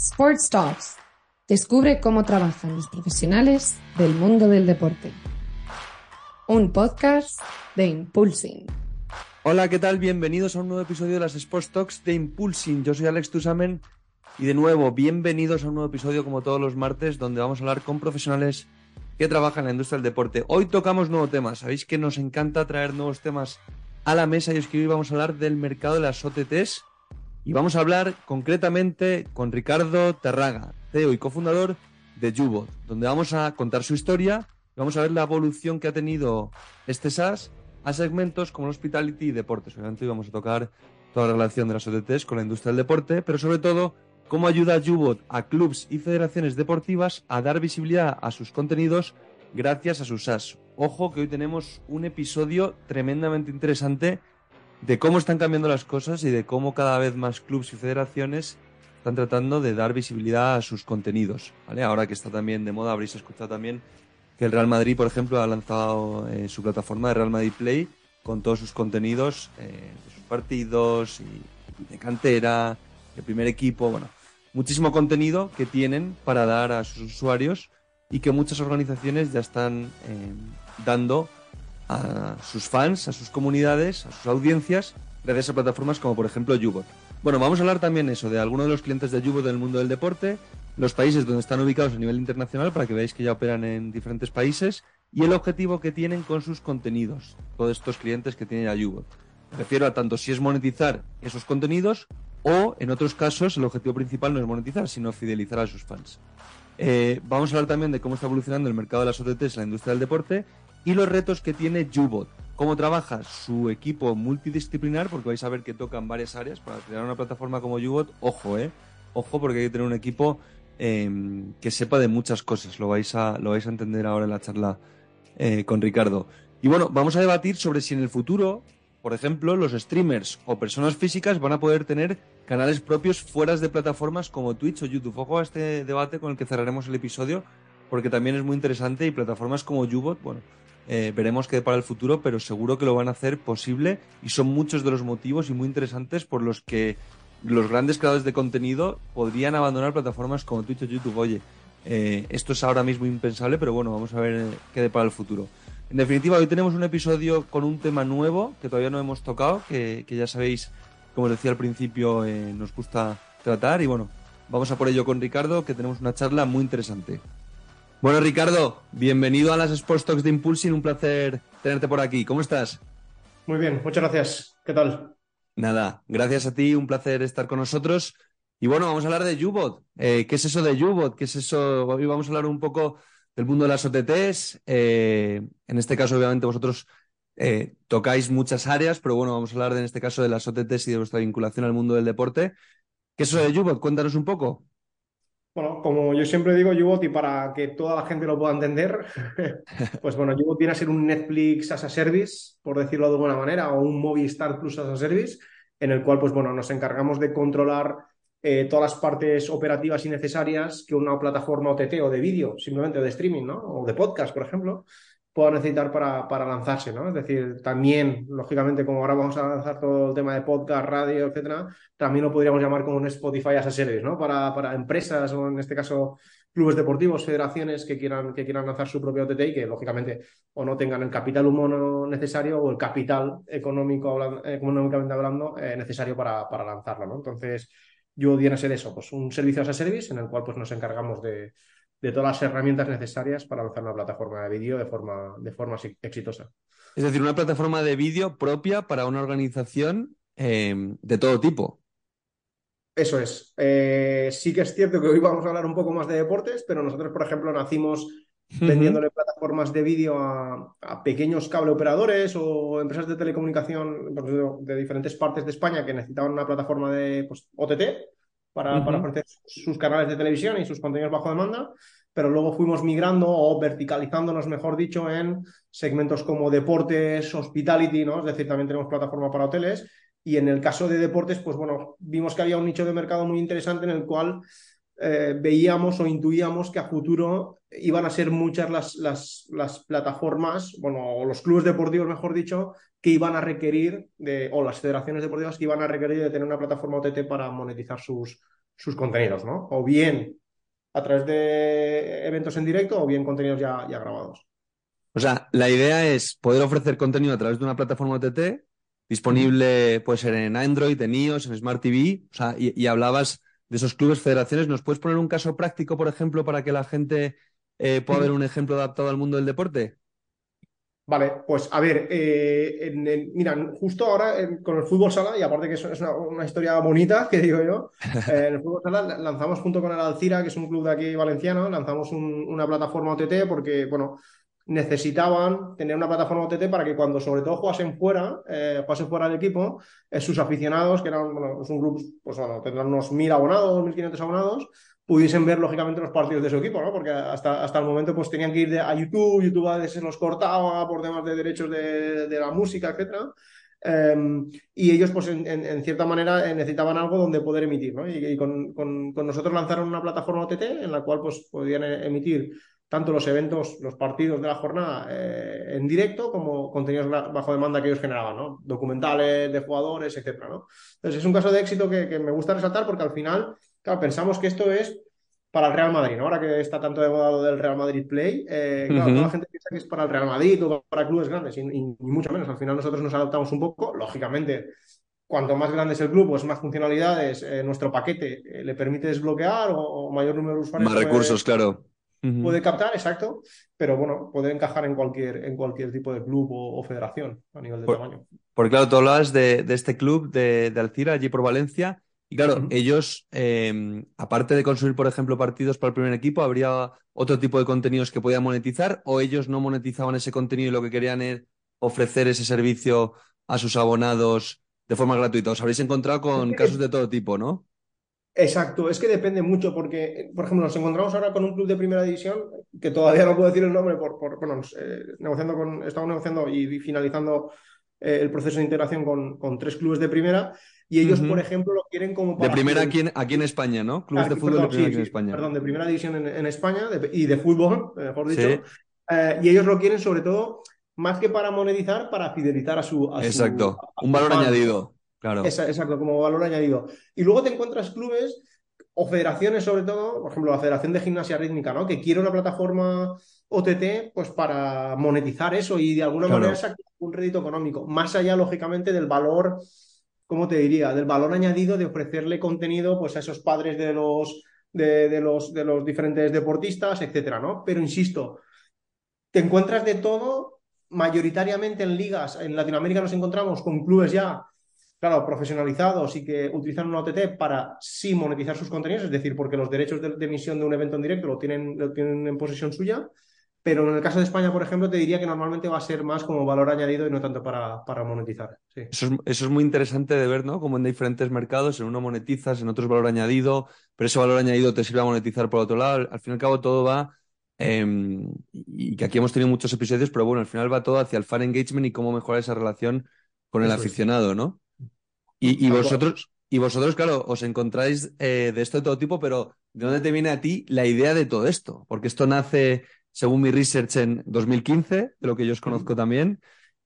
Sports Talks. Descubre cómo trabajan los profesionales del mundo del deporte. Un podcast de Impulsing. Hola, ¿qué tal? Bienvenidos a un nuevo episodio de las Sports Talks de Impulsing. Yo soy Alex Tusamen y de nuevo, bienvenidos a un nuevo episodio como todos los martes donde vamos a hablar con profesionales que trabajan en la industria del deporte. Hoy tocamos nuevo tema. Sabéis que nos encanta traer nuevos temas a la mesa y es que hoy vamos a hablar del mercado de las OTTs y vamos a hablar concretamente con Ricardo Terraga, CEO y cofundador de Jubot, donde vamos a contar su historia y vamos a ver la evolución que ha tenido este SaaS a segmentos como el hospitality y deportes. Obviamente vamos a tocar toda la relación de las OTTs con la industria del deporte, pero sobre todo cómo ayuda Jubot a clubs y federaciones deportivas a dar visibilidad a sus contenidos gracias a sus SaaS. Ojo que hoy tenemos un episodio tremendamente interesante de cómo están cambiando las cosas y de cómo cada vez más clubs y federaciones están tratando de dar visibilidad a sus contenidos. ¿vale? Ahora que está también de moda, habréis escuchado también que el Real Madrid, por ejemplo, ha lanzado eh, su plataforma de Real Madrid Play con todos sus contenidos eh, de sus partidos y de cantera, de primer equipo, bueno, muchísimo contenido que tienen para dar a sus usuarios y que muchas organizaciones ya están eh, dando a sus fans, a sus comunidades, a sus audiencias, gracias a plataformas como por ejemplo Jubot. Bueno, vamos a hablar también eso de algunos de los clientes de Jubot del mundo del deporte, los países donde están ubicados a nivel internacional para que veáis que ya operan en diferentes países y el objetivo que tienen con sus contenidos, todos estos clientes que tienen a. Me refiero a tanto si es monetizar esos contenidos o, en otros casos, el objetivo principal no es monetizar, sino fidelizar a sus fans. Eh, vamos a hablar también de cómo está evolucionando el mercado de las OTTs en la industria del deporte y los retos que tiene Jubot. Cómo trabaja su equipo multidisciplinar, porque vais a ver que tocan varias áreas. Para crear una plataforma como Jubot, ojo, ¿eh? Ojo, porque hay que tener un equipo em, que sepa de muchas cosas. Lo vais a, lo vais a entender ahora en la charla eh, con Ricardo. Y bueno, vamos a debatir sobre si en el futuro por ejemplo, los streamers o personas físicas van a poder tener canales propios fuera de plataformas como Twitch o YouTube. Ojo a este debate con el que cerraremos el episodio, porque también es muy interesante y plataformas como Ubot, bueno, eh, veremos qué para el futuro, pero seguro que lo van a hacer posible y son muchos de los motivos y muy interesantes por los que los grandes creadores de contenido podrían abandonar plataformas como Twitch o YouTube. Oye, eh, esto es ahora mismo impensable, pero bueno, vamos a ver eh, qué para el futuro. En definitiva, hoy tenemos un episodio con un tema nuevo que todavía no hemos tocado, que, ya sabéis, como os decía al principio, nos gusta tratar. Y bueno, vamos a por ello con Ricardo, que tenemos una charla muy interesante. Bueno, Ricardo, bienvenido a las Sports Talks de Impulsing. Un placer tenerte por aquí. ¿Cómo estás? Muy bien, muchas gracias. ¿Qué tal? Nada, gracias a ti, un placer estar con nosotros. Y bueno, vamos a hablar de Ubot. Eh, ¿Qué es eso de Ubot? ¿Qué es eso? Hoy vamos a hablar un poco del mundo de las OTTs. Eh, en este caso, obviamente, vosotros eh, tocáis muchas áreas, pero bueno, vamos a hablar en este caso de las OTTs y de vuestra vinculación al mundo del deporte. ¿Qué es eso de Ubot? Cuéntanos un poco. Bueno, como yo siempre digo, Ubot, y para que toda la gente lo pueda entender, pues bueno, Ubot viene a ser un Netflix as a service, por decirlo de alguna manera, o un Movistar Plus as a service, en el cual, pues bueno, nos encargamos de controlar eh, todas las partes operativas y necesarias que una plataforma OTT o de vídeo, simplemente de streaming, ¿no? O de podcast, por ejemplo, pueda necesitar para, para lanzarse, ¿no? Es decir, también, lógicamente, como ahora vamos a lanzar todo el tema de podcast, radio, etcétera, también lo podríamos llamar como un Spotify as a service, ¿no? Para, para empresas o, en este caso, clubes deportivos, federaciones que quieran, que quieran lanzar su propio OTT y que, lógicamente, o no tengan el capital humano necesario o el capital económico, económicamente hablando, eh, necesario para, para lanzarlo, ¿no? Entonces, yo viene a ser eso, pues un servicio as a service en el cual pues, nos encargamos de, todas las herramientas necesarias para lanzar una plataforma de vídeo de forma, de forma exitosa. Es decir, una plataforma de vídeo propia para una organización eh, de todo tipo. Eso es. Eh, sí que es cierto que hoy vamos a hablar un poco más de deportes, pero nosotros, por ejemplo, nacimos vendiéndole plataformas de vídeo a, pequeños cable operadores o empresas de telecomunicación de diferentes partes de España que necesitaban una plataforma de pues, OTT para, para ofrecer sus canales de televisión y sus contenidos bajo demanda pero luego fuimos migrando o verticalizándonos, mejor dicho, en segmentos como deportes, hospitality, ¿no? Es decir, también tenemos plataforma para hoteles. Y en el caso de deportes, pues bueno, vimos que había un nicho de mercado muy interesante en el cual eh, veíamos o intuíamos que a futuro iban a ser muchas las, las, plataformas, bueno, o los clubes deportivos, mejor dicho, que iban a requerir, de, o las federaciones deportivas que iban a requerir de tener una plataforma OTT para monetizar sus, sus contenidos, ¿no? O bien a través de eventos en directo o bien contenidos ya, ya grabados. O sea, la idea es poder ofrecer contenido a través de una plataforma OTT disponible, puede ser en Android, en iOS, en Smart TV, o sea, y hablabas de esos clubes, federaciones. ¿Nos puedes poner un caso práctico, por ejemplo, para que la gente eh, pueda ver un ejemplo adaptado al mundo del deporte? Vale, pues a ver, eh, mira, justo ahora con el fútbol sala, y aparte que es, es una, historia bonita, que digo yo, eh, en el fútbol sala lanzamos junto con el Alcira, que es un club de aquí valenciano, lanzamos una plataforma OTT porque, bueno, necesitaban tener una plataforma OTT para que cuando sobre todo jugasen fuera, eh, fuera del equipo, eh, sus aficionados, que eran, bueno, es un club, pues bueno, tendrán unos 1.000 abonados, 1.500 abonados, pudiesen ver lógicamente los partidos de su equipo, ¿no? Porque hasta, hasta el momento pues tenían que ir a YouTube, YouTube a veces los cortaba por temas de derechos de, la música, etcétera. Em, y ellos, pues, en, cierta manera, eh, necesitaban algo donde poder emitir, ¿no? Y, con, con, con, nosotros lanzaron una plataforma OTT en la cual, pues, podían emitir tanto los eventos, los partidos de la jornada eh, en directo como contenidos bajo demanda que ellos generaban, ¿no? Documentales de jugadores, etcétera, ¿no? Entonces es un caso de éxito que, me gusta resaltar porque al final, claro, pensamos que esto es para el Real Madrid, ¿no? Ahora que está tanto de moda del Real Madrid Play, eh, claro, toda la gente piensa que es para el Real Madrid o para clubes grandes y, mucho menos. Al final nosotros nos adaptamos un poco, lógicamente, cuanto más grande es el club, pues más funcionalidades, eh, nuestro paquete le permite desbloquear o, mayor número de usuarios. Más recursos, claro. Puede captar, exacto, pero bueno, puede encajar en cualquier, en cualquier tipo de club o, federación a nivel de tamaño. Porque claro, tú hablabas de, este club de, de, Alcira, allí por Valencia, y claro, ellos, em, aparte de consumir, por ejemplo, partidos para el primer equipo, ¿habría otro tipo de contenidos que podían monetizar o ellos no monetizaban ese contenido y lo que querían era ofrecer ese servicio a sus abonados de forma gratuita? Os habréis encontrado con casos de todo tipo, ¿no? Exacto, es que depende mucho porque, por ejemplo, nos encontramos ahora con un club de primera división que todavía no puedo decir el nombre por, por bueno, eh, negociando con, estamos negociando y finalizando eh, el proceso de integración con, con, tres clubes de primera y ellos, por ejemplo, lo quieren como De primera aquí en, aquí en España, ¿no? Clubes de fútbol de primera aquí en España. Perdón, de primera división en, España y de fútbol, mejor dicho. Eh, y ellos lo quieren sobre todo más que para monetizar, para fidelizar a su... Exacto, un valor añadido. Claro. exacto, como valor añadido. Y luego te encuentras clubes o federaciones, sobre todo, por ejemplo, la Federación de Gimnasia Rítmica, ¿no? Que quiere una plataforma OTT, pues para monetizar eso y de alguna manera sacar un rédito económico. Más allá, lógicamente, del valor, ¿cómo te diría? Del valor añadido de ofrecerle contenido pues, a esos padres de los, de, los, de los diferentes deportistas, etcétera, ¿no? Pero insisto, te encuentras de todo, mayoritariamente en ligas, en Latinoamérica nos encontramos con clubes ya claro, profesionalizados y que utilizan una OTT para sí monetizar sus contenidos, es decir, porque los derechos de, emisión de un evento en directo lo tienen, lo tienen en posesión suya. Pero en el caso de España, por ejemplo, te diría que normalmente va a ser más como valor añadido y no tanto para, para monetizar. Eso, es, muy interesante de ver, ¿no? Como en diferentes mercados, en uno monetizas, en otro es valor añadido, pero ese valor añadido te sirve a monetizar por otro lado. Al fin y al cabo, todo va. Em, y que aquí hemos tenido muchos episodios, pero bueno, al final va todo hacia el fan engagement y cómo mejorar esa relación con el aficionado, ¿no? Y, vosotros, y vosotros, claro, os encontráis eh, de esto de todo tipo, pero ¿de dónde te viene a ti la idea de todo esto? Porque esto nace, según mi research, en 2015, de lo que yo os conozco también.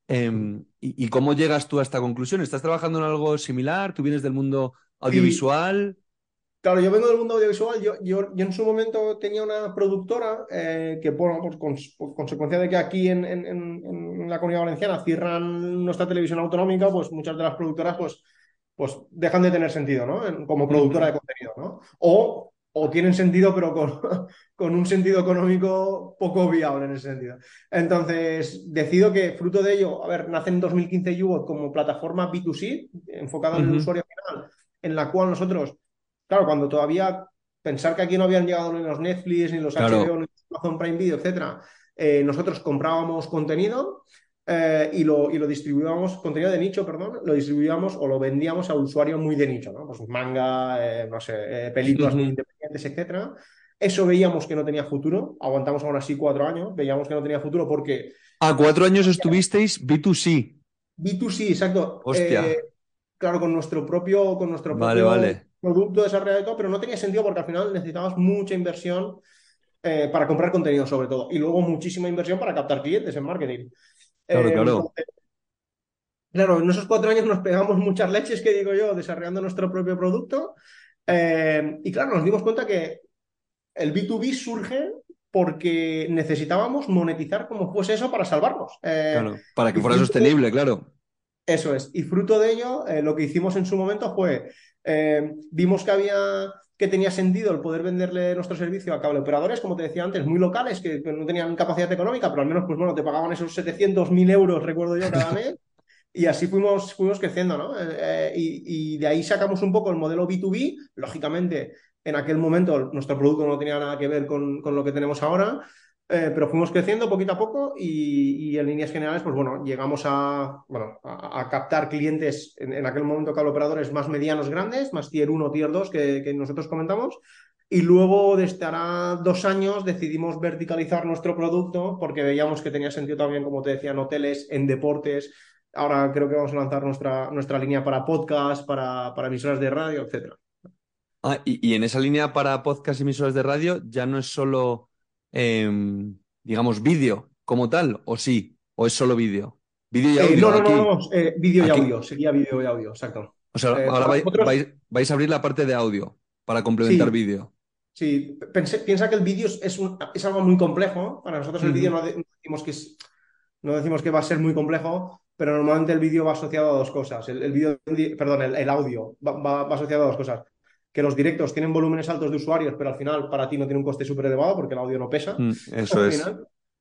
Em, y, cómo llegas tú a esta conclusión? ¿Estás trabajando en algo similar? ¿Tú vienes del mundo audiovisual? Claro, yo vengo del mundo audiovisual. Yo, yo, en su momento tenía una productora eh, que, bueno, con, por consecuencia de que aquí en, en, en, la comunidad valenciana cierran nuestra televisión autonómica, pues muchas de las productoras pues pues dejan de tener sentido, ¿no? Como productora de contenido, ¿no? O, o tienen sentido, pero con, con, un sentido económico poco viable en ese sentido. Entonces, decido que fruto de ello, a ver, nace en 2015 YouBot como plataforma B2C, enfocada en el usuario final, en la cual nosotros, claro, cuando todavía pensar que aquí no habían llegado ni los Netflix, ni los Claro. HBO, ni los Amazon Prime Video, etcétera. Eh, nosotros comprábamos contenido eh, y, lo, y lo distribuíamos, contenido de nicho, perdón, lo distribuíamos o lo vendíamos a usuarios muy de nicho, ¿no? Pues manga, eh, no sé, eh, películas muy independientes, etcétera. Eso veíamos que no tenía futuro, aguantamos aún así cuatro años, veíamos que no tenía futuro porque Ah, cuatro años estuvisteis B2C. B2C, exacto. Hostia. Eh, claro, con nuestro propio, con nuestro propio vale. producto desarrollado y todo, pero no tenía sentido porque al final necesitabas mucha inversión para comprar contenido, sobre todo, y luego muchísima inversión para captar clientes en marketing. Claro, Eh, claro. claro, en esos cuatro años nos pegamos muchas leches, que digo yo, desarrollando nuestro propio producto. Eh, y claro, nos dimos cuenta que el B2B surge porque necesitábamos monetizar como fuese eso para salvarnos. Eh, Claro. Para que fuera fruto- sostenible, claro. Eso es. Y fruto de ello, eh, lo que hicimos en su momento fue, vimos que había, que tenía sentido el poder venderle nuestro servicio a cable operadores, como te decía antes, muy locales, que, no tenían capacidad económica, pero al menos, pues bueno, te pagaban esos 700.000 euros, recuerdo yo, cada mes. Y así fuimos, fuimos creciendo, ¿no? Eh, eh, y, y de ahí sacamos un poco el modelo B2B. Lógicamente, en aquel momento nuestro producto no tenía nada que ver con, con lo que tenemos ahora, eh, pero fuimos creciendo poquito a poco y, en líneas generales, pues bueno, llegamos a, bueno, a, a captar clientes en, aquel momento cable operadores más medianos, grandes, más tier 1, tier 2 que, nosotros comentamos. Y luego, desde hará dos años, decidimos verticalizar nuestro producto porque veíamos que tenía sentido también, como te decía, en hoteles, en deportes. Ahora creo que vamos a lanzar nuestra, nuestra línea para podcast, para, para emisoras de radio, etcétera. Ah, y, y en esa línea para podcast y emisoras de radio ya no es solo, em, digamos, vídeo como tal, o sí, o es solo vídeo. Vídeo y Eh, audio no, no, aquí. no, no, eh, vídeo y Aquí. audio, sería vídeo y audio, exacto. O sea, Eh, ahora vais, vais- vais a abrir la parte de audio para complementar Sí. vídeo. Sí, pensé- piensa que el vídeo es, un- es algo muy complejo. Para nosotros el Ujú. vídeo no, de- no decimos que es, no decimos que va a ser muy complejo, pero normalmente el vídeo va asociado a dos cosas. El, el vídeo, perdón, el, el audio va, va- va asociado a dos cosas. Que los directos tienen volúmenes altos de usuarios, pero al final para ti no tiene un coste súper elevado porque el audio no pesa. Mm, eso al es.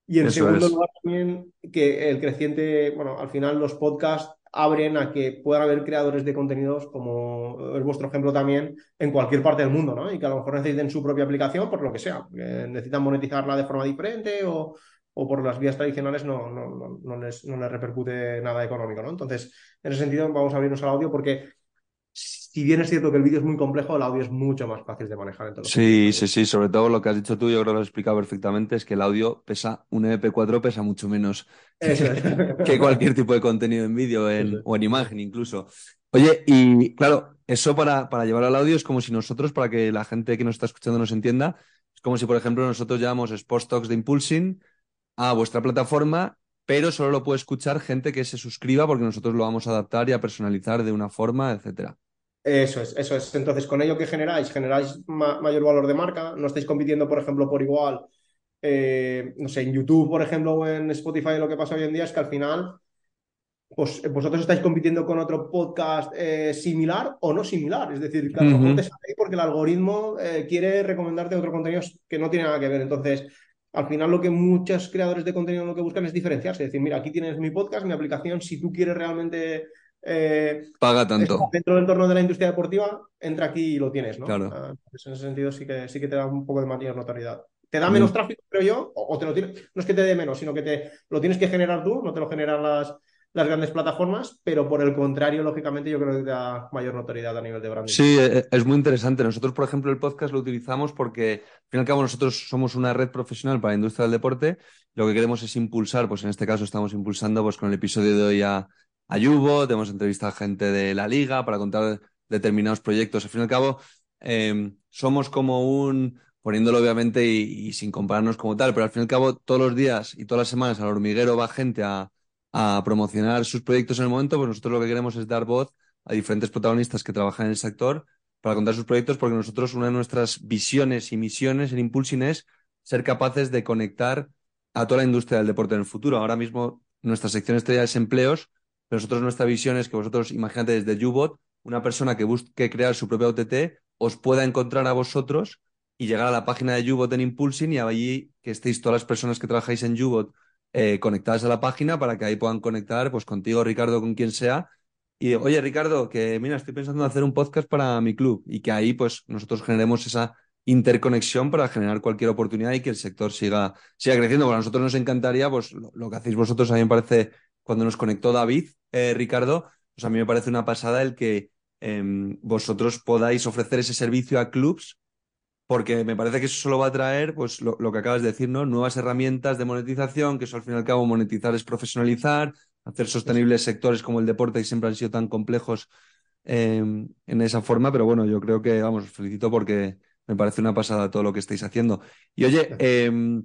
Y en Eso segundo es. lugar también que el creciente, bueno, al final los podcasts abren a que puedan haber creadores de contenidos, como es vuestro ejemplo también, en cualquier parte del mundo, ¿no? Y que a lo mejor necesiten su propia aplicación por lo que sea, necesitan monetizarla de forma diferente o, o por las vías tradicionales no, no, no, no les, no les repercute nada económico, ¿no? Entonces, en ese sentido vamos a abrirnos al audio porque si bien es cierto que el vídeo es muy complejo, el audio es mucho más fácil de manejar en todos Sí, sí, sí, sobre todo lo que has dicho tú, yo creo que lo has explicado perfectamente, es que el audio pesa, un MP4 pesa mucho menos es. que cualquier tipo de contenido en vídeo en- o en imagen incluso. Oye, y claro, eso para, para llevar al audio es como si nosotros, para que la gente que nos está escuchando nos entienda, es como si, por ejemplo, nosotros llevamos Sports Talks de Impulsing a vuestra plataforma, pero solo lo puede escuchar gente que se suscriba porque nosotros lo vamos a adaptar y a personalizar de una forma, etcétera. Eso es, eso es. Entonces, con ello que generáis, generáis ma- mayor valor de marca, no estáis compitiendo, por ejemplo, por igual, eh, no sé, en YouTube, por ejemplo, o en Spotify, lo que pasa hoy en día es que al final, pues vosotros estáis compitiendo con otro podcast eh, similar o no similar. Es decir, que a lo mejor Ujú. te sale porque el algoritmo eh, quiere recomendarte otro contenido que no tiene nada que ver. Entonces, al final lo que muchos creadores de contenido lo que buscan es diferenciarse. Es decir, mira, aquí tienes mi podcast, mi aplicación, si tú quieres realmente... eh, Paga tanto. dentro del entorno de la industria deportiva, entra aquí y lo tienes, ¿no? Claro. Ah, pues en ese sentido sí que, sí que te da un poco de mayor notoriedad. Te da menos Mm. tráfico, creo yo, o, o te lo tiene, no es que te dé menos, sino que te lo tienes que generar tú, no te lo generan las, las grandes plataformas, pero por el contrario, lógicamente, yo creo que da mayor notoriedad a nivel de branding. Sí, e- es muy interesante. Nosotros, por ejemplo, el podcast lo utilizamos porque, al fin y al cabo, nosotros somos una red profesional para la industria del deporte. Lo que queremos es impulsar, pues en este caso estamos impulsando pues con el episodio de hoy a, a Yubo, hemos entrevistado a gente de la liga para contar determinados proyectos. Al fin y al cabo, eh, somos como un, poniéndolo obviamente y, y sin compararnos como tal, pero al fin y al cabo, todos los días y todas las semanas al hormiguero va gente a, a promocionar sus proyectos en el momento, pues nosotros lo que queremos es dar voz a diferentes protagonistas que trabajan en el sector para contar sus proyectos, porque nosotros una de nuestras visiones y misiones en Impulsing es ser capaces de conectar a toda la industria del deporte en el futuro. Ahora mismo nuestra sección estrella es empleos, pero nosotros nuestra visión es que vosotros, imagínate desde Ubot, una persona que busque crear su propia OTT os pueda encontrar a vosotros y llegar a la página de Ubot en Impulsing y allí que estéis todas las personas que trabajáis en Ubot eh, conectadas a la página para que ahí puedan conectar pues contigo, Ricardo, con quien sea. Y oye, Ricardo, que mira, estoy pensando en hacer un podcast para mi club y que ahí pues nosotros generemos esa interconexión para generar cualquier oportunidad y que el sector siga, siga creciendo. Bueno, a nosotros nos encantaría, pues lo, que hacéis vosotros a mí me parece, cuando nos conectó David, eh, Ricardo, pues a mí me parece una pasada el que em, vosotros podáis ofrecer ese servicio a clubs, porque me parece que eso solo va a traer, pues lo, que acabas de decir, ¿no? Nuevas herramientas de monetización, que eso al fin y al cabo monetizar es profesionalizar, hacer sostenibles sectores como el deporte que siempre han sido tan complejos em, en esa forma, pero bueno, yo creo que, vamos, os felicito porque me parece una pasada todo lo que estáis haciendo. Y oye, em,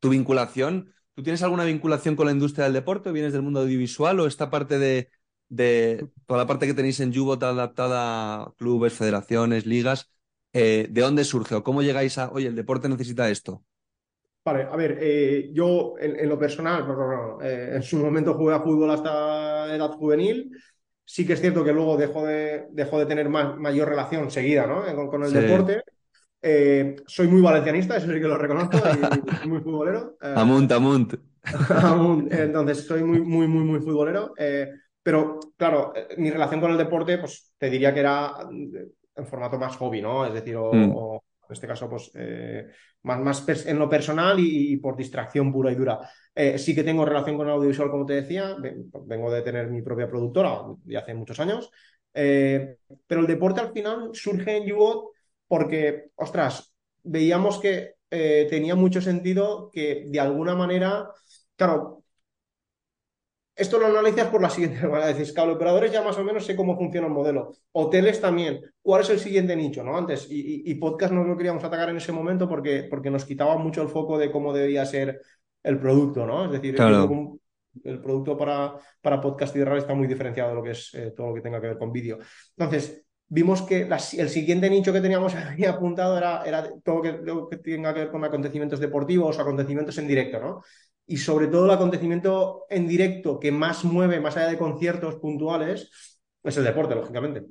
tu vinculación, ¿tú tienes alguna vinculación con la industria del deporte? ¿Vienes del mundo audiovisual o esta parte de, de toda la parte que tenéis en Jubot adaptada a clubes, federaciones, ligas? Eh, ¿De dónde surge o cómo llegáis a, oye, el deporte necesita esto? Vale, a ver, eh, yo en, lo personal, eh, en su momento jugué a fútbol hasta edad juvenil. Sí que es cierto que luego dejó de, dejó de tener más, mayor relación seguida ¿no? con, el deporte. Soy muy valencianista, eso sí que lo reconozco, y, muy futbolero. Eh, amunt, amunt. Entonces, soy muy, muy, muy, muy futbolero. Pero, claro, mi relación con el deporte, pues te diría que era en formato más hobby, ¿no? Es decir, o, mm. en este caso, pues más, más en lo personal y, por distracción pura y dura. sí que tengo relación con audiovisual, como te decía, vengo de tener mi propia productora de hace muchos años, pero el deporte al final surge en YouGot porque, ostras, veíamos que eh, tenía mucho sentido que de alguna manera, claro, esto lo analizas por la siguiente manera, decís, cable operadores ya más o menos sé cómo funciona el modelo, hoteles también, ¿cuál es el siguiente nicho? ¿no? Antes, y, podcast no lo queríamos atacar en ese momento porque, porque nos quitaba mucho el foco de cómo debía ser el producto, ¿no? Es decir, el producto para, para podcast y radio está muy diferenciado de lo que es eh, todo lo que tenga que ver con vídeo. Entonces, vimos que el siguiente nicho que teníamos ahí apuntado era, era todo lo que tenga que ver con acontecimientos deportivos, acontecimientos en directo, ¿no? Y sobre todo el acontecimiento en directo que más mueve, más allá de conciertos puntuales, es el deporte, lógicamente.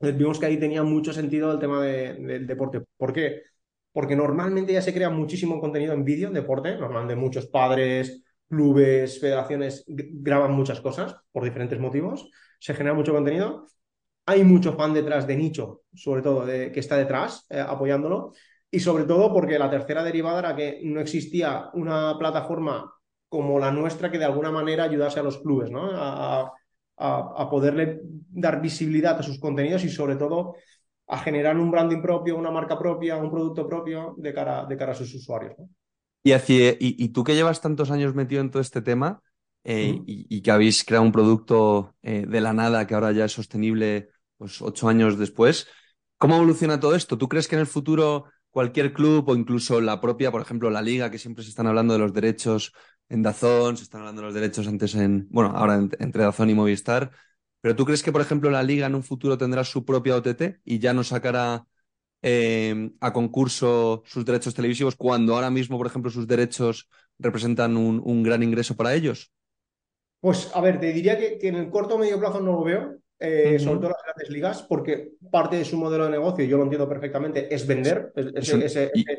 Vimos que ahí tenía mucho sentido el tema del deporte. ¿Por qué? Porque normalmente ya se crea muchísimo contenido en vídeo, en deporte, normalmente muchos padres, clubes, federaciones graban muchas cosas por diferentes motivos, se genera mucho contenido hay mucho fan detrás de nicho, sobre todo, de, que está detrás eh, apoyándolo. Y sobre todo porque la tercera derivada era que no existía una plataforma como la nuestra que de alguna manera ayudase a los clubes ¿no? a, poderle dar visibilidad a sus contenidos y sobre todo a generar un branding propio, una marca propia, un producto propio de cara, de cara a sus usuarios. Y, y, tú que llevas tantos años metido en todo este tema eh, y, que habéis creado un producto eh, de la nada que ahora ya es sostenible pues ocho años después. ¿Cómo evoluciona todo esto? ¿Tú crees que en el futuro cualquier club o incluso la propia, por ejemplo, la liga, que siempre se están hablando de los derechos en Dazón, se están hablando de los derechos antes en, bueno, ahora entre Dazón y Movistar, pero tú crees que, por ejemplo, la liga en un futuro tendrá su propia OTT y ya no sacará eh, a concurso sus derechos televisivos cuando ahora mismo, por ejemplo, sus derechos representan un, gran ingreso para ellos? Pues a ver, te diría que, que en el corto o medio plazo no lo veo, eh, sobre todo las grandes ligas, porque parte de su modelo de negocio, yo lo entiendo perfectamente, es vender.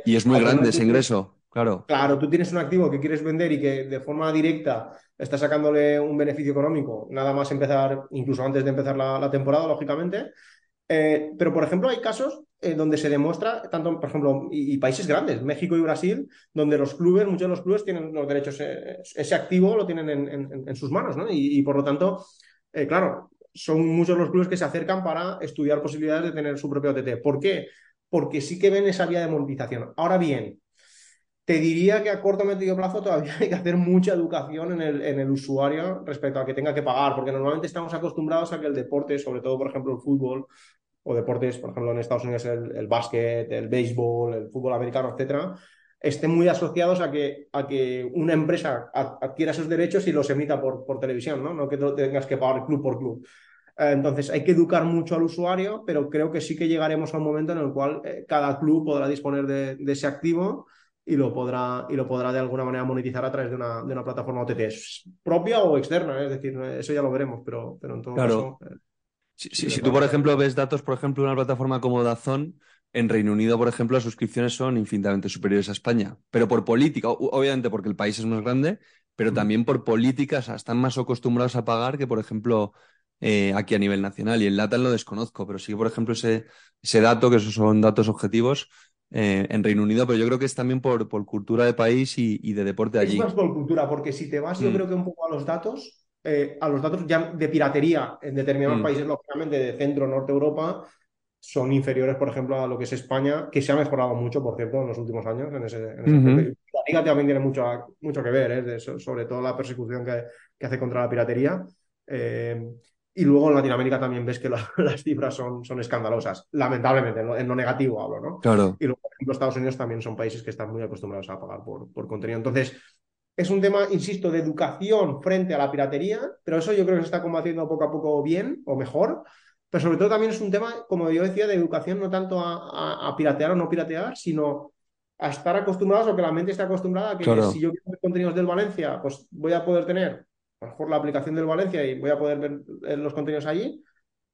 y, es muy grande ese ingreso, claro. Claro, tú tienes un activo que quieres vender y que de forma directa está sacándole un beneficio económico, nada más empezar, incluso antes de empezar la, temporada, lógicamente. Eh, pero, por ejemplo, hay casos eh, donde se demuestra, tanto, por ejemplo, y, países grandes, México y Brasil, donde los clubes, muchos de los clubes tienen los derechos, ese activo lo tienen en, sus manos, ¿no? Y, por lo tanto, claro, son muchos los clubes que se acercan para estudiar posibilidades de tener su propio OTT. ¿Por qué? Porque sí que ven esa vía de monetización. Ahora bien, te diría que a corto o medio plazo todavía hay que hacer mucha educación en el, en el usuario respecto a que tenga que pagar, porque normalmente estamos acostumbrados a que el deporte, sobre todo, por ejemplo, el fútbol, o deportes, por ejemplo, en Estados Unidos el, el básquet, el béisbol, el fútbol americano, etcétera, estén muy asociados a que, a que una empresa adquiera sus derechos y los emita por, por televisión, ¿no? No que tengas que pagar club por club. Eh, entonces hay que educar mucho al usuario, pero creo que sí que llegaremos a un momento en el cual eh, cada club podrá disponer de, ese activo y lo, podrá, y lo podrá de alguna manera monetizar a través de una, de una plataforma OTT propia o externa, ¿eh? es decir, eso ya lo veremos, pero, pero en todo caso... si, tú, por ejemplo, ves datos, por ejemplo, de una plataforma como Dazón, en Reino Unido, por ejemplo, las suscripciones son infinitamente superiores a España, pero por política, obviamente porque el país es más grande, pero también por políticas, están más acostumbrados a pagar que, por ejemplo, eh, aquí a nivel nacional. Y en LATAM lo desconozco, pero sí que, por ejemplo, ese, ese dato, que esos son datos objetivos, eh, en Reino Unido, pero yo creo que es también por, por cultura de país y, de deporte allí. Es más por cultura, porque si te vas, yo mm. creo que un poco a los datos, eh, a los datos ya de piratería en determinados mm. países, lógicamente de centro, norte Europa, son inferiores, por ejemplo, a lo que es España, que se ha mejorado mucho, por cierto, en los últimos años. En ese, La liga también tiene mucho, mucho que ver, ¿eh? sobre todo la persecución que, que, hace contra la piratería. Eh, y luego en Latinoamérica también ves que las cifras son, son escandalosas, lamentablemente, en lo, negativo hablo, ¿no? Claro. Y luego, por ejemplo, Estados Unidos también son países que están muy acostumbrados a pagar por, por contenido. Entonces, es un tema, insisto, de educación frente a la piratería, pero eso yo creo que se está combatiendo poco a poco bien o mejor. Pero sobre todo también es un tema, como yo decía, de educación, no tanto a, piratear o no piratear, sino a estar acostumbrados o que la mente esté acostumbrada a que si yo quiero ver contenidos del Valencia, pues voy a poder tener a lo mejor la aplicación del Valencia y voy a poder ver los contenidos allí.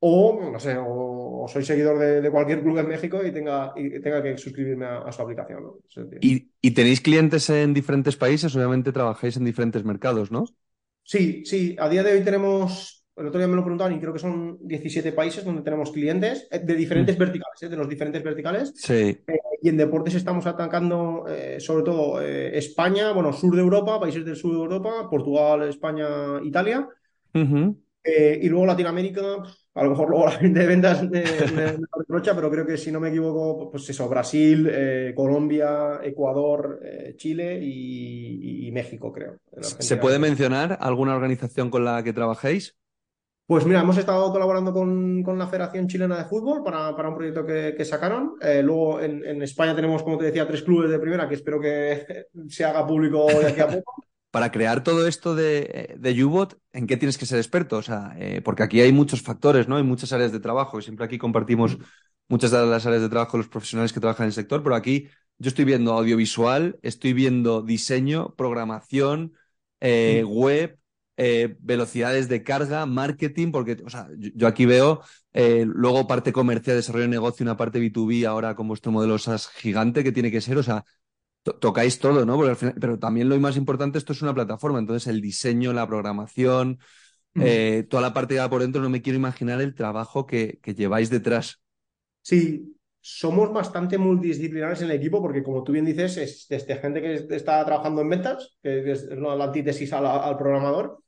O, no sé, o, soy seguidor de, cualquier club en México y tenga, y tenga que suscribirme a, su aplicación. ¿Y, ¿Y, tenéis clientes en diferentes países? Obviamente trabajáis en diferentes mercados, ¿no? Sí, sí. A día de hoy tenemos el otro día me lo preguntaban y creo que son 17 países donde tenemos clientes eh, de diferentes mm. verticales, eh, de los diferentes verticales. Sí. Eh, y en deportes estamos atacando sobre todo España, bueno, sur de Europa, países del sur de Europa, Portugal, España, Italia. y luego Latinoamérica, a lo mejor luego la gente de ventas me, reprocha, pero creo que si no me equivoco, pues eso, Brasil, Colombia, Ecuador, Chile y, y, México, creo. ¿Se puede mencionar alguna organización con la que trabajéis? Pues mira, hemos estado colaborando con, la Federación Chilena de Fútbol para, para un proyecto que, sacaron. Eh, luego en, España tenemos, como te decía, tres clubes de primera que espero que se haga público de aquí a poco. Para crear todo esto de, de U-Bot, ¿en qué tienes que ser experto? O sea, eh, porque aquí hay muchos factores, ¿no? Hay muchas áreas de trabajo. Siempre aquí compartimos muchas de las áreas de trabajo los profesionales que trabajan en el sector, pero aquí yo estoy viendo audiovisual, estoy viendo diseño, programación, eh, web, eh, velocidades de carga, marketing, porque o sea, yo aquí veo eh, luego parte comercial, desarrollo de negocio, una parte B2B ahora con vuestro modelo SaaS gigante que tiene que ser, o sea, tocáis todo, ¿no? Porque al final, pero también lo más importante, esto es una plataforma, entonces el diseño, la programación, eh, toda la parte que va por dentro, no me quiero imaginar el trabajo que, que lleváis detrás. Sí, somos bastante multidisciplinares en el equipo porque, como tú bien dices, es desde gente que está trabajando en ventas, que es la antítesis al, programador,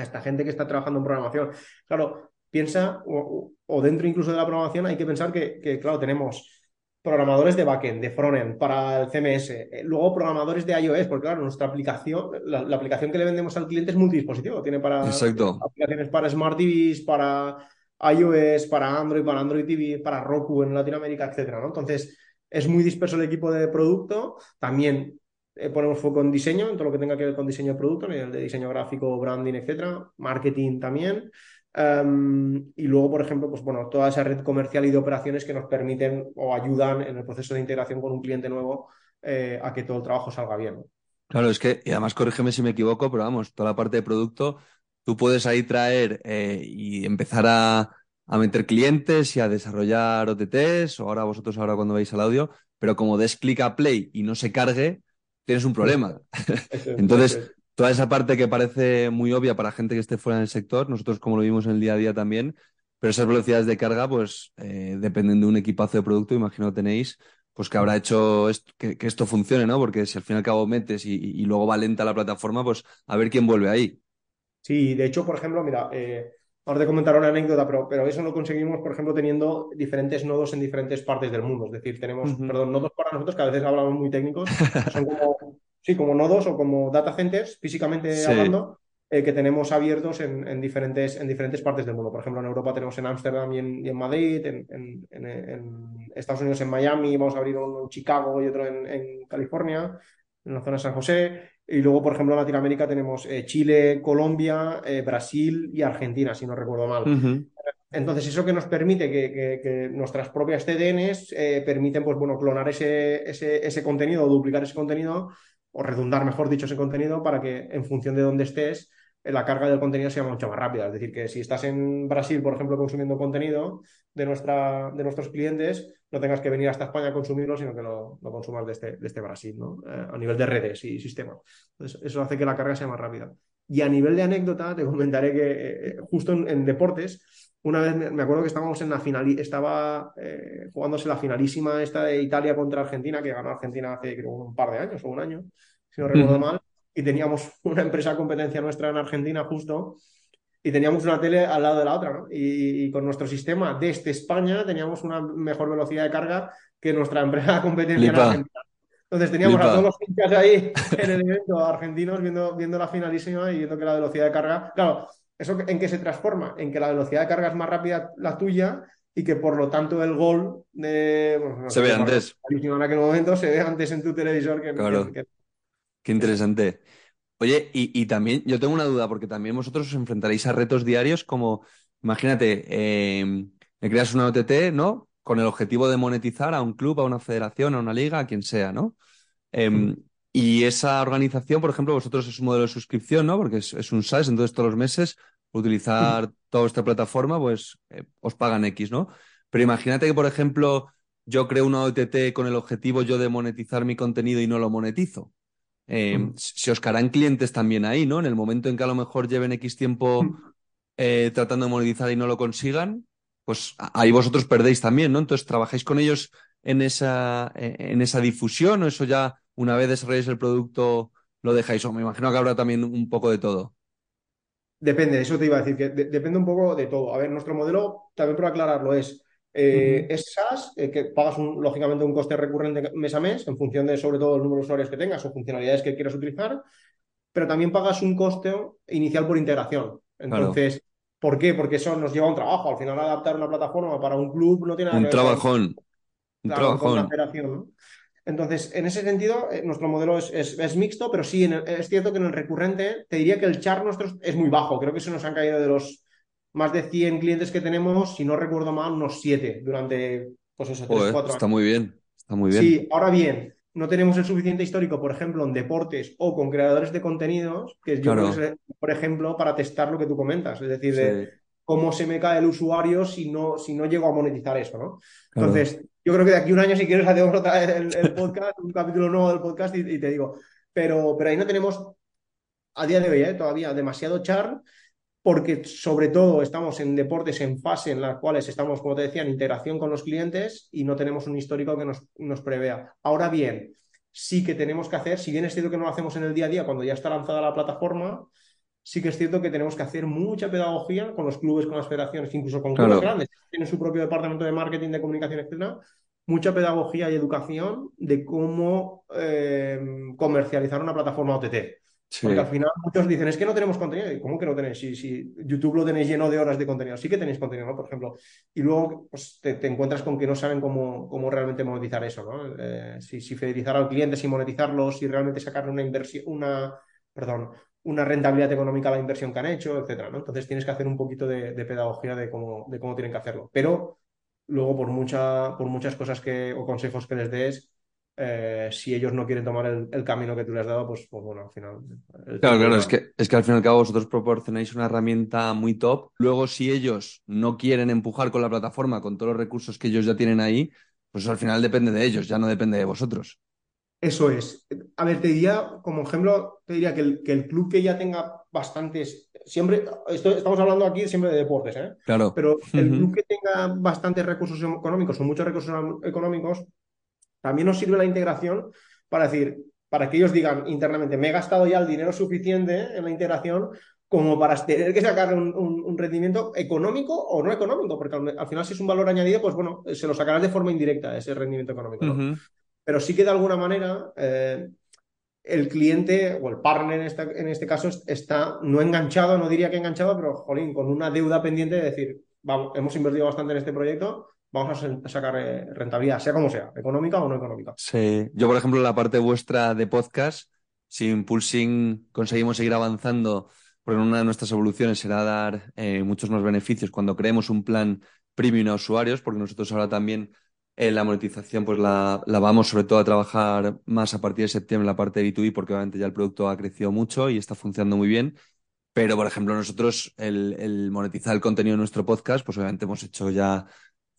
a esta gente que está trabajando en programación. Claro, piensa, o, dentro incluso de la programación, hay que pensar que, claro, tenemos programadores de backend, de frontend para el CMS, eh, luego programadores de iOS, porque claro, nuestra aplicación, la, aplicación que le vendemos al cliente es multidispositivo, tiene para aplicaciones para Smart TVs, para iOS, para Android, para Android TV, para Roku en Latinoamérica, etcétera, ¿no? Entonces, es muy disperso el equipo de producto, también ponemos foco en diseño, en todo lo que tenga que ver con diseño de producto, nivel de diseño gráfico, branding, etcétera, marketing también. Em, y luego, por ejemplo, pues bueno, toda esa red comercial y de operaciones que nos permiten o ayudan en el proceso de integración con un cliente nuevo eh, a que todo el trabajo salga bien. Claro, es que, y además corrígeme si me equivoco, pero vamos, toda la parte de producto, tú puedes ahí traer eh, y empezar a, a, meter clientes y a desarrollar OTTs, o ahora vosotros ahora cuando veis al audio, pero como des clic a play y no se cargue, tienes un problema. Entonces, toda esa parte que parece muy obvia para gente que esté fuera del sector, nosotros como lo vimos en el día a día también, pero esas velocidades de carga, pues eh, dependen de un equipazo de producto, imagino tenéis, pues que habrá hecho que, esto funcione, ¿no? Porque si al fin y al cabo metes y, luego va lenta la plataforma, pues a ver quién vuelve ahí. Sí, de hecho, por ejemplo, mira, eh, Ahora te comentaré una anécdota, pero, pero eso lo conseguimos, por ejemplo, teniendo diferentes nodos en diferentes partes del mundo. Es decir, tenemos, perdón, nodos para nosotros, que a veces hablamos muy técnicos, son como, sí, como nodos o como data centers, físicamente hablando, eh, que tenemos abiertos en, diferentes, en diferentes partes del mundo. Por ejemplo, en Europa tenemos en Ámsterdam y en, Madrid, en, Estados Unidos en Miami, vamos a abrir uno en Chicago y otro en, California, en la zona de San José. Y luego, por ejemplo, en Latinoamérica tenemos eh, Chile, Colombia, eh, Brasil y Argentina, si no recuerdo mal. Entonces, eso que nos permite que, nuestras propias CDNs eh, permiten, pues bueno, clonar ese, ese, ese contenido o duplicar ese contenido o redundar, mejor dicho, ese contenido para que en función de dónde estés, la carga del contenido sea mucho más rápida. Es decir, que si estás en Brasil, por ejemplo, consumiendo contenido de, nuestra, de nuestros clientes, no tengas que venir hasta España a consumirlo, sino que lo, consumas de este, de este Brasil, ¿no? Eh, a nivel de redes y sistemas. Entonces, eso hace que la carga sea más rápida. Y a nivel de anécdota, te comentaré que eh, justo en, deportes, una vez me acuerdo que estábamos en la final, estaba eh, jugándose la finalísima esta de Italia contra Argentina, que ganó Argentina hace creo un par de años o un año, si no recuerdo mal, y teníamos una empresa competencia nuestra en Argentina justo, y teníamos una tele al lado de la otra, ¿no? Y, con nuestro sistema desde España teníamos una mejor velocidad de carga que nuestra empresa competencia en Argentina. Entonces teníamos a todos los hinchas ahí en el evento argentinos viendo, viendo la finalísima y viendo que la velocidad de carga, claro, ¿eso en qué se transforma? En que la velocidad de carga es más rápida la tuya y que por lo tanto el gol de, se ve antes. En aquel momento se ve antes en tu televisor que, claro. Qué interesante. Oye, y, también yo tengo una duda, porque también vosotros os enfrentaréis a retos diarios como, imagínate, eh, creas una OTT, ¿no? Con el objetivo de monetizar a un club, a una federación, a una liga, a quien sea, ¿no? Em, y esa organización, por ejemplo, vosotros es un modelo de suscripción, ¿no? Porque es, un SaaS, entonces todos los meses utilizar toda esta plataforma, pues eh, os pagan X, ¿no? Pero imagínate que, por ejemplo, yo creo una OTT con el objetivo yo de monetizar mi contenido y no lo monetizo. Eh, se os caerán clientes también ahí, ¿no? En el momento en que a lo mejor lleven X tiempo eh, tratando de monetizar y no lo consigan, pues ahí vosotros perdéis también, ¿no? Entonces, ¿trabajáis con ellos en esa, e, en esa difusión o eso ya una vez desarrolléis el producto lo dejáis? O me imagino que habrá también un poco de todo. Depende, eso te iba a decir, que depende un poco de todo. A ver, nuestro modelo, también por aclararlo, es eh, es SaaS, eh, que pagas lógicamente un coste recurrente mes a mes en función de sobre todo el número de usuarios que tengas o funcionalidades que quieras utilizar, pero también pagas un coste inicial por integración. Entonces, ¿por qué? Porque eso nos lleva a un trabajo. Al final, adaptar una plataforma para un club no tiene nada un trabajón. Un trabajón. Entonces, en ese sentido, eh, nuestro modelo es, mixto, pero sí, es cierto que en el recurrente te diría que el char nuestro es muy bajo. Creo que se nos han caído de los más de 100 clientes que tenemos, si no recuerdo mal, unos 7 durante, pues eso, 3, 4 Está muy bien, está muy bien. Sí, ahora bien, no tenemos el suficiente histórico, por ejemplo, en deportes o con creadores de contenidos, que yo por ejemplo, para testar lo que tú comentas, es decir, de cómo se me cae el usuario si no, si no llego a monetizar eso, ¿no? Entonces, yo creo que de aquí a un año, si quieres, hacemos otra vez el, podcast, un capítulo nuevo del podcast y, te digo, pero, pero ahí no tenemos, a día de hoy, ¿eh? todavía demasiado char porque sobre todo estamos en deportes en fase en las cuales estamos, como te decía, en integración con los clientes y no tenemos un histórico que nos, nos prevea. Ahora bien, sí que tenemos que hacer, si bien es cierto que no lo hacemos en el día a día cuando ya está lanzada la plataforma, sí que es cierto que tenemos que hacer mucha pedagogía con los clubes, con las federaciones, incluso con clubes grandes, tienen su propio departamento de marketing, de comunicación, etcétera, mucha pedagogía y educación de cómo eh, comercializar una plataforma OTT. Porque al final muchos dicen, es que no tenemos contenido. ¿Y cómo que no tenéis? Si, si, YouTube lo tenéis lleno de horas de contenido, sí que tenéis contenido, ¿no? Por ejemplo. Y luego pues, te, encuentras con que no saben cómo, cómo realmente monetizar eso, ¿no? Eh, si, si, fidelizar al cliente, si monetizarlo, si realmente sacarle una inversión, una, perdón, una rentabilidad económica a la inversión que han hecho, etcétera, ¿no? Entonces tienes que hacer un poquito de, pedagogía de cómo, de cómo tienen que hacerlo. Pero luego, por, mucha, por muchas cosas que, o consejos que les des, eh, si ellos no quieren tomar el, camino que tú les has dado, pues, pues bueno, al final. Claro, claro, es que, es que al fin y al cabo vosotros proporcionáis una herramienta muy top. Luego, si ellos no quieren empujar con la plataforma, con todos los recursos que ellos ya tienen ahí, pues al final depende de ellos, ya no depende de vosotros. Eso es. A ver, te diría, como ejemplo, te diría que el, que el club que ya tenga bastantes, siempre, estamos hablando aquí siempre de deportes, ¿eh? Claro. Pero el club que tenga bastantes recursos económicos o muchos recursos económicos, también nos sirve la integración para decir, para que ellos digan internamente, me he gastado ya el dinero suficiente en la integración como para tener que sacar un, rendimiento económico o no económico, porque al, final si es un valor añadido, pues bueno, se lo sacarás de forma indirecta ese rendimiento económico. Pero sí que de alguna manera eh, el cliente o el partner en, en este caso está no enganchado, no diría que enganchado, pero jolín, con una deuda pendiente de decir, vamos, hemos invertido bastante en este proyecto, vamos a sacar eh, rentabilidad, sea como sea, económica o no económica. Sí, yo por ejemplo, la parte vuestra de podcast, si Impulsing conseguimos seguir avanzando, porque una de nuestras evoluciones será dar eh, muchos más beneficios cuando creemos un plan premium a usuarios, porque nosotros ahora también eh, la monetización pues la, vamos sobre todo a trabajar más a partir de septiembre la parte de B2B, porque obviamente ya el producto ha crecido mucho y está funcionando muy bien. Pero, por ejemplo, nosotros el monetizar el contenido de nuestro podcast, pues obviamente hemos hecho ya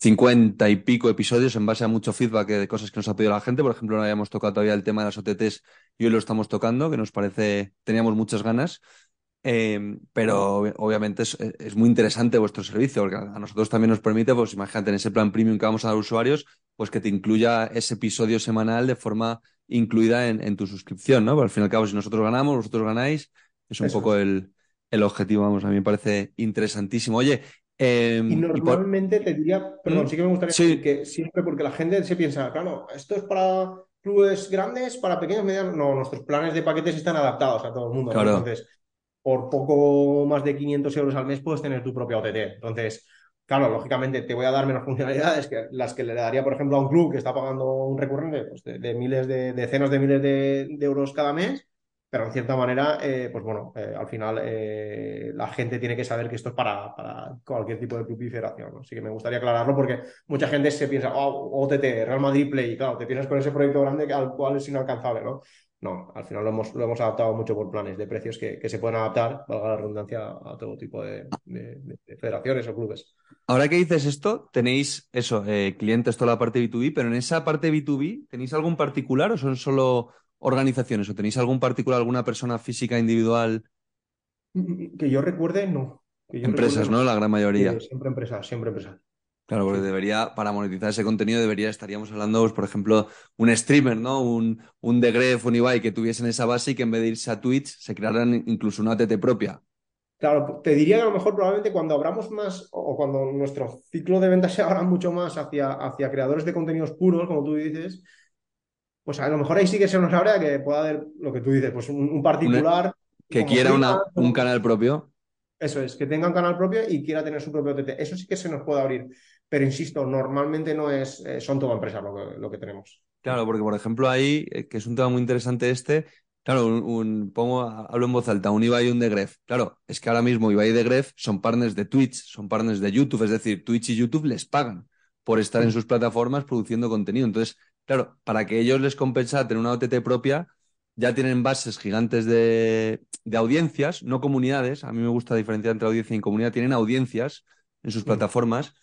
cincuenta y pico episodios en base a mucho feedback de cosas que nos ha pedido la gente. Por ejemplo, no habíamos tocado todavía el tema de las OTTs y hoy lo estamos tocando, que nos parece, teníamos muchas ganas. Em, pero obviamente es, muy interesante vuestro servicio, porque a nosotros también nos permite, pues imagínate, en ese plan premium que vamos a dar a usuarios, pues que te incluya ese episodio semanal de forma incluida en, tu suscripción, ¿no? Pero al fin y al cabo, si nosotros ganamos, vosotros ganáis, es un poco El, el, objetivo, vamos, a mí me parece interesantísimo. Oye, em, y normalmente te diría, perdón, ¿Mm? sí que me gustaría decir que siempre porque la gente se piensa, claro, esto es para clubes grandes, para pequeños, medianos. No, nuestros planes de paquetes están adaptados a todo el mundo. Claro. Entonces, por poco más de 500 euros al mes puedes tener tu propia OTT. Entonces, claro, lógicamente te voy a dar menos funcionalidades que las que le daría, por ejemplo, a un club que está pagando un recurrente pues, de, miles de decenas de miles de, euros cada mes. Pero en cierta manera, eh, pues bueno, eh, al final eh, la gente tiene que saber que esto es para, para cualquier tipo de club y federación. Así que me gustaría aclararlo porque mucha gente se piensa, oh, OTT, Real Madrid Play, claro, te piensas con ese proyecto grande al cual es inalcanzable, ¿no? No, al final lo hemos, lo hemos adaptado mucho por planes de precios que, se pueden adaptar, valga la redundancia, a todo tipo de, federaciones o clubes. Ahora que dices esto, tenéis eso, clientes, toda la parte B2B, pero en esa parte B2B, ¿tenéis algún particular o son solo organizaciones? ¿O tenéis algún particular, alguna persona física individual? Que yo recuerde, no. empresas, ¿no? La gran mayoría. siempre empresas, siempre empresas. Claro, porque debería, para monetizar ese contenido, debería, estaríamos hablando, pues, por ejemplo, un streamer, ¿no? Un, un Gref, un Ibai que tuviesen esa base y que en vez de irse a Twitch se crearan incluso una ATT propia. Claro, te diría que a lo mejor probablemente cuando abramos más o cuando nuestro ciclo de ventas se abra mucho más hacia, hacia creadores de contenidos puros, como tú dices, pues a lo mejor ahí sí que se nos abre que pueda haber lo que tú dices, pues un, particular. que quiera una, un canal propio. Eso es, que tenga un canal propio y quiera tener su propio OTT. Eso sí que se nos puede abrir pero insisto, normalmente no es, eh, son todo empresas lo que, tenemos. Claro, porque por ejemplo ahí, eh, que es un tema muy interesante este, claro, un, pongo, hablo en voz alta, un Ibai y un de Gref. Claro, es que ahora mismo Ibai y de Gref son partners de Twitch, son partners de YouTube, es decir, Twitch y YouTube les pagan por estar en mm. sus plataformas produciendo contenido. Entonces, claro, para que ellos les compensa tener una OTT propia, ya tienen bases gigantes de, de, audiencias, no comunidades. A mí me gusta diferenciar entre audiencia y comunidad. Tienen audiencias en sus plataformas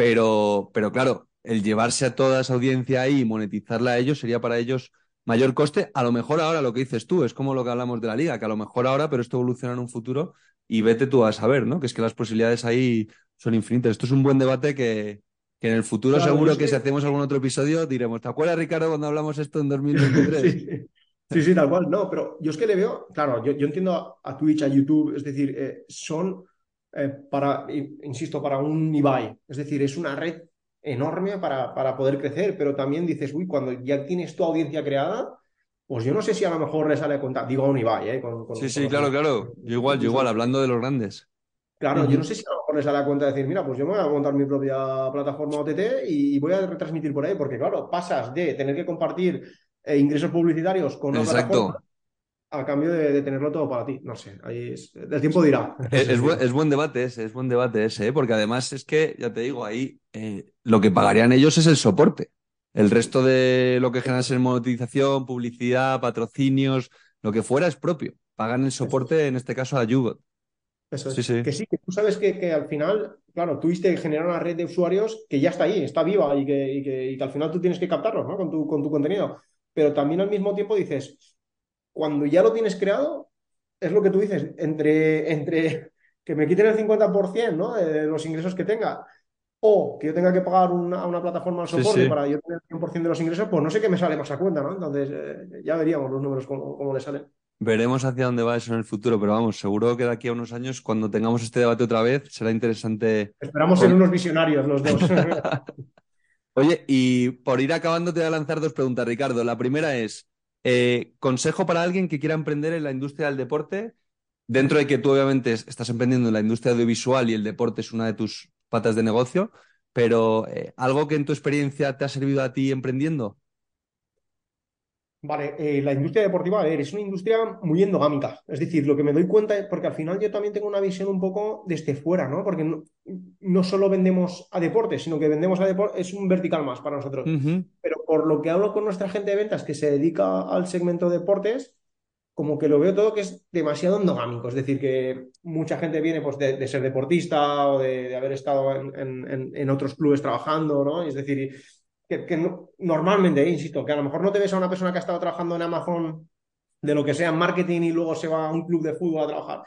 pero, pero claro, el llevarse a toda esa audiencia ahí y monetizarla a ellos sería para ellos mayor coste. A lo mejor ahora lo que dices tú es como lo que hablamos de la liga, que a lo mejor ahora, pero esto evoluciona en un futuro y vete tú a saber, ¿no? Que es que las posibilidades ahí son infinitas. Esto es un buen debate que, que en el futuro seguro que, si hacemos algún otro episodio diremos, ¿te acuerdas, Ricardo, cuando hablamos esto en 2023? sí. sí, tal cual. No, pero yo es que le veo, claro, yo, yo entiendo a, Twitch, a YouTube, es decir, eh, son eh, para, insisto, para un Ibai. Es decir, es una red enorme para, para poder crecer, pero también dices, uy, cuando ya tienes tu audiencia creada, pues yo no sé si a lo mejor le sale a contar, digo a un Ibai, ¿eh? sí, sí, claro, claro. Yo igual, yo igual, hablando de los grandes. Claro, yo no sé si a lo sale a cuenta de decir, mira, pues yo me voy a montar mi propia plataforma OTT y voy a retransmitir por ahí, porque claro, pasas de tener que compartir eh, ingresos publicitarios con una Exacto a cambio de, tenerlo todo para ti. No sé, ahí es, el tiempo dirá. Es, buen, debate ese, es buen debate ese, ¿eh? porque además es que, ya te digo, ahí eh, lo que pagarían ellos es el soporte. El resto de lo que generas en monetización, publicidad, patrocinios, lo que fuera es propio. Pagan el soporte, en este caso, a Yugot. Eso es. Que sí, que tú sabes que, al final, claro, tuviste que generar una red de usuarios que ya está ahí, está viva y que, al final tú tienes que captarlos ¿no? con, tu, con tu contenido. Pero también al mismo tiempo dices, cuando ya lo tienes creado, es lo que tú dices, entre, entre que me quiten el 50% ¿no? de los ingresos que tenga o que yo tenga que pagar una, una plataforma de soporte para yo tener el 100% de los ingresos, pues no sé qué me sale más a cuenta, ¿no? Entonces eh, ya veríamos los números cómo, le salen. Veremos hacia dónde va eso en el futuro, pero vamos, seguro que de aquí a unos años, cuando tengamos este debate otra vez, será interesante. Esperamos ser unos visionarios los dos. Oye, y por ir acabando, te voy a lanzar dos preguntas, Ricardo. La primera es: eh, consejo para alguien que quiera emprender en la industria del deporte, dentro de que tú obviamente estás emprendiendo en la industria audiovisual y el deporte es una de tus patas de negocio, pero eh, algo que en tu experiencia te ha servido a ti emprendiendo. Vale, eh, la industria deportiva, a ver, es una industria muy endogámica. Es decir, lo que me doy cuenta es porque al final yo también tengo una visión un poco desde fuera, ¿no? Porque no, solo vendemos a deportes, sino que vendemos a deportes, es un vertical más para nosotros. Pero por lo que hablo con nuestra gente de ventas que se dedica al segmento de deportes, como que lo veo todo que es demasiado endogámico. Es decir, que mucha gente viene pues, de, ser deportista o de, haber estado en, en, otros clubes trabajando, ¿no? Es decir, que, normalmente, insisto, que a lo mejor no te ves a una persona que ha estado trabajando en Amazon de lo que sea en marketing y luego se va a un club de fútbol a trabajar.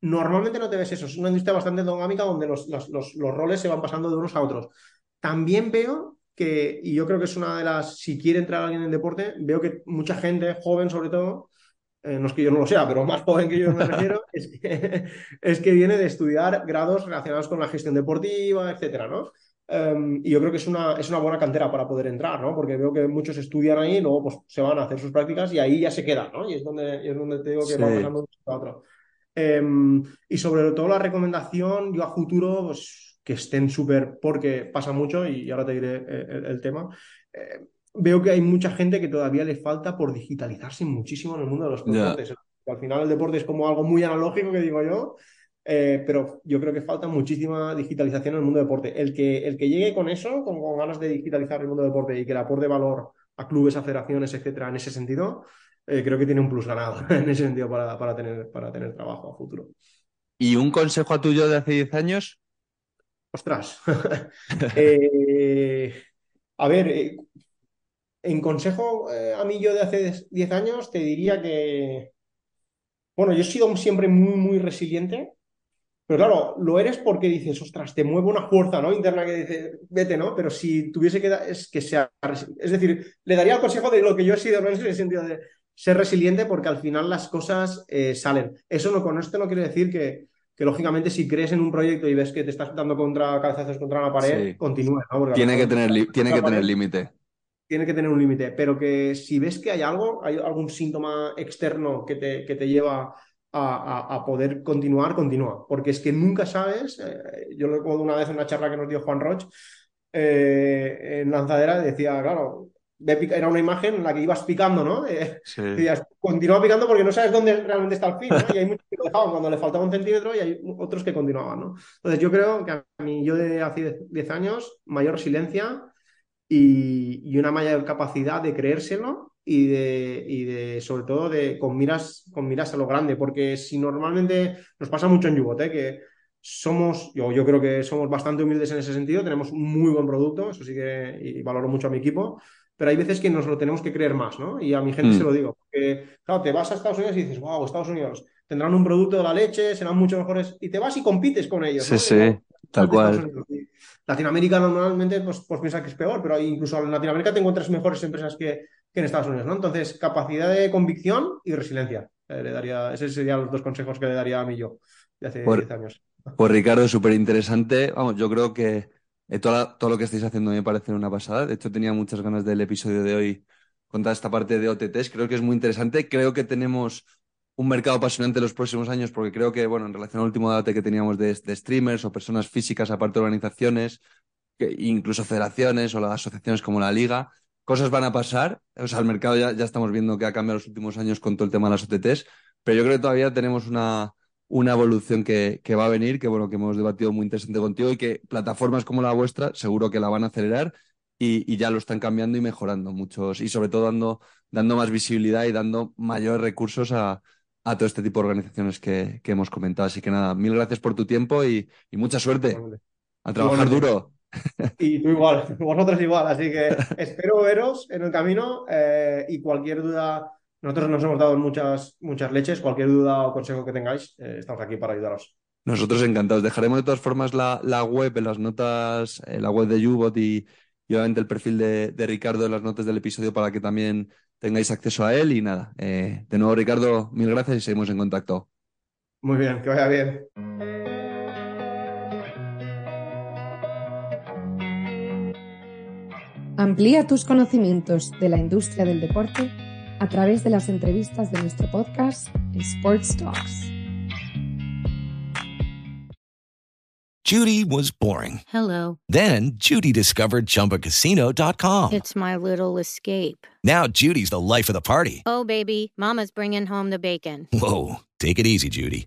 Normalmente no te ves eso, es una industria bastante endogámica donde los, los, los, los roles se van pasando de unos a otros. También veo que, y yo creo que es una de las, si quiere entrar alguien en el deporte, veo que mucha gente, joven sobre todo, eh, no es que yo no lo sea, pero más joven que yo me refiero, es que, es que viene de estudiar grados relacionados con la gestión deportiva, etcétera, ¿no? Um, y yo creo que es una, es una buena cantera para poder entrar, ¿no? Porque veo que muchos estudian ahí, luego pues, se van a hacer sus prácticas y ahí ya se quedan, ¿no? Y es donde, es donde te digo que sí. va pasando de otro. Um, y sobre todo la recomendación, yo a futuro, pues que estén súper, porque pasa mucho, y ahora te diré el, el tema. Eh, veo que hay mucha gente que todavía le falta por digitalizarse muchísimo en el mundo de los deportes. Yeah. Al final el deporte es como algo muy analógico, que digo yo, eh, pero yo creo que falta muchísima digitalización en el mundo del deporte. El que, el que llegue con eso, con, con, ganas de digitalizar el mundo del deporte y que le aporte valor a clubes, a federaciones, etcétera, en ese sentido, eh, creo que tiene un plus ganado en ese sentido para, para, tener, para tener trabajo a futuro. ¿Y un consejo a tuyo de hace 10 años? Ostras. eh, a ver, eh, en consejo eh, a mí yo de hace 10 años te diría que, bueno, yo he sido siempre muy, muy resiliente, pero claro, lo eres porque dices, ostras, te mueve una fuerza ¿no? interna que dice, vete, ¿no? Pero si tuviese que, es que sea, es decir, le daría el consejo de lo que yo he sido, ¿no? En el sentido de ser resiliente porque al final las cosas eh, salen. Eso no, con esto no quiere decir que, que lógicamente si crees en un proyecto y ves que te estás dando contra cabezazos contra una pared, sí. continúa. ¿no? Porque tiene, que tener, tiene que tener límite. Tiene que tener un límite, pero que si ves que hay algo, hay algún síntoma externo que te, que te lleva a, poder continuar, continúa. Porque es que nunca sabes, eh, yo lo recuerdo una vez en una charla que nos dio Juan Roch, eh, en lanzadera decía, claro, era una imagen en la que ibas picando, ¿no? Eh, sí. Decías, continúa picando porque no sabes dónde realmente está el fin, ¿no? Y hay muchos que lo dejaban cuando le faltaba un centímetro y hay otros que continuaban, ¿no? Entonces yo creo que a mí, yo de hace 10 años, mayor resiliencia y, y una mayor capacidad de creérselo y de, y de, sobre todo, de con miras, con miras a lo grande, porque si normalmente nos pasa mucho en Yubot, ¿eh? que somos, yo, yo creo que somos bastante humildes en ese sentido, tenemos un muy buen producto, eso sí que, y valoro mucho a mi equipo, pero hay veces que nos lo tenemos que creer más, ¿no? Y a mi gente mm. se lo digo, porque, claro, te vas a Estados Unidos y dices, wow, Estados Unidos, tendrán un producto de la leche, serán mucho mejores, y te vas y compites con ellos. Sí, ¿no? sí, tal cual. Latinoamérica normalmente pues, pues piensa que es peor, pero incluso en Latinoamérica te encuentras mejores empresas que, que en Estados Unidos, ¿no? Entonces, capacidad de convicción y resiliencia. Eh, le daría, esos serían los dos consejos que le daría a mí yo de hace por, 10 años. Pues Ricardo, súper interesante. Vamos, yo creo que eh, todo, todo, lo que estáis haciendo me parece una pasada. De hecho, tenía muchas ganas del episodio de hoy con toda esta parte de OTTs. Creo que es muy interesante. Creo que tenemos un mercado apasionante en los próximos años porque creo que, bueno, en relación al último debate que teníamos de, de streamers o personas físicas aparte de organizaciones, que incluso federaciones o las asociaciones como la Liga, cosas van a pasar. O sea, el mercado ya, ya estamos viendo que ha cambiado los últimos años con todo el tema de las OTTs, pero yo creo que todavía tenemos una, una evolución que, que, va a venir, que bueno, que hemos debatido muy interesante contigo y que plataformas como la vuestra seguro que la van a acelerar y, y ya lo están cambiando y mejorando muchos y sobre todo dando, dando más visibilidad y dando mayores recursos a, a todo este tipo de organizaciones que, que, hemos comentado. Así que nada, mil gracias por tu tiempo y, y mucha suerte. A trabajar duro. Y tú igual, vosotros igual. Así que espero veros en el camino eh, y cualquier duda nosotros nos hemos dado muchas, muchas leches. Cualquier duda o consejo que tengáis, eh, estamos aquí para ayudaros. Nosotros encantados. Dejaremos de todas formas la, la web en las notas, en la web de Ubot y, y, obviamente el perfil de, de, Ricardo en las notas del episodio para que también tengáis acceso a él. Y nada, eh, de nuevo Ricardo, mil gracias y seguimos en contacto. Muy bien, que vaya bien. Amplía tus conocimientos de la industria del deporte a través de las entrevistas de nuestro podcast Sports Talks. Judy was boring. Hello. Then Judy discovered chumbacasino.com. It's my little escape. Now Judy's the life of the party. Oh, baby, Mama's bringing home the bacon. Whoa. Take it easy, Judy.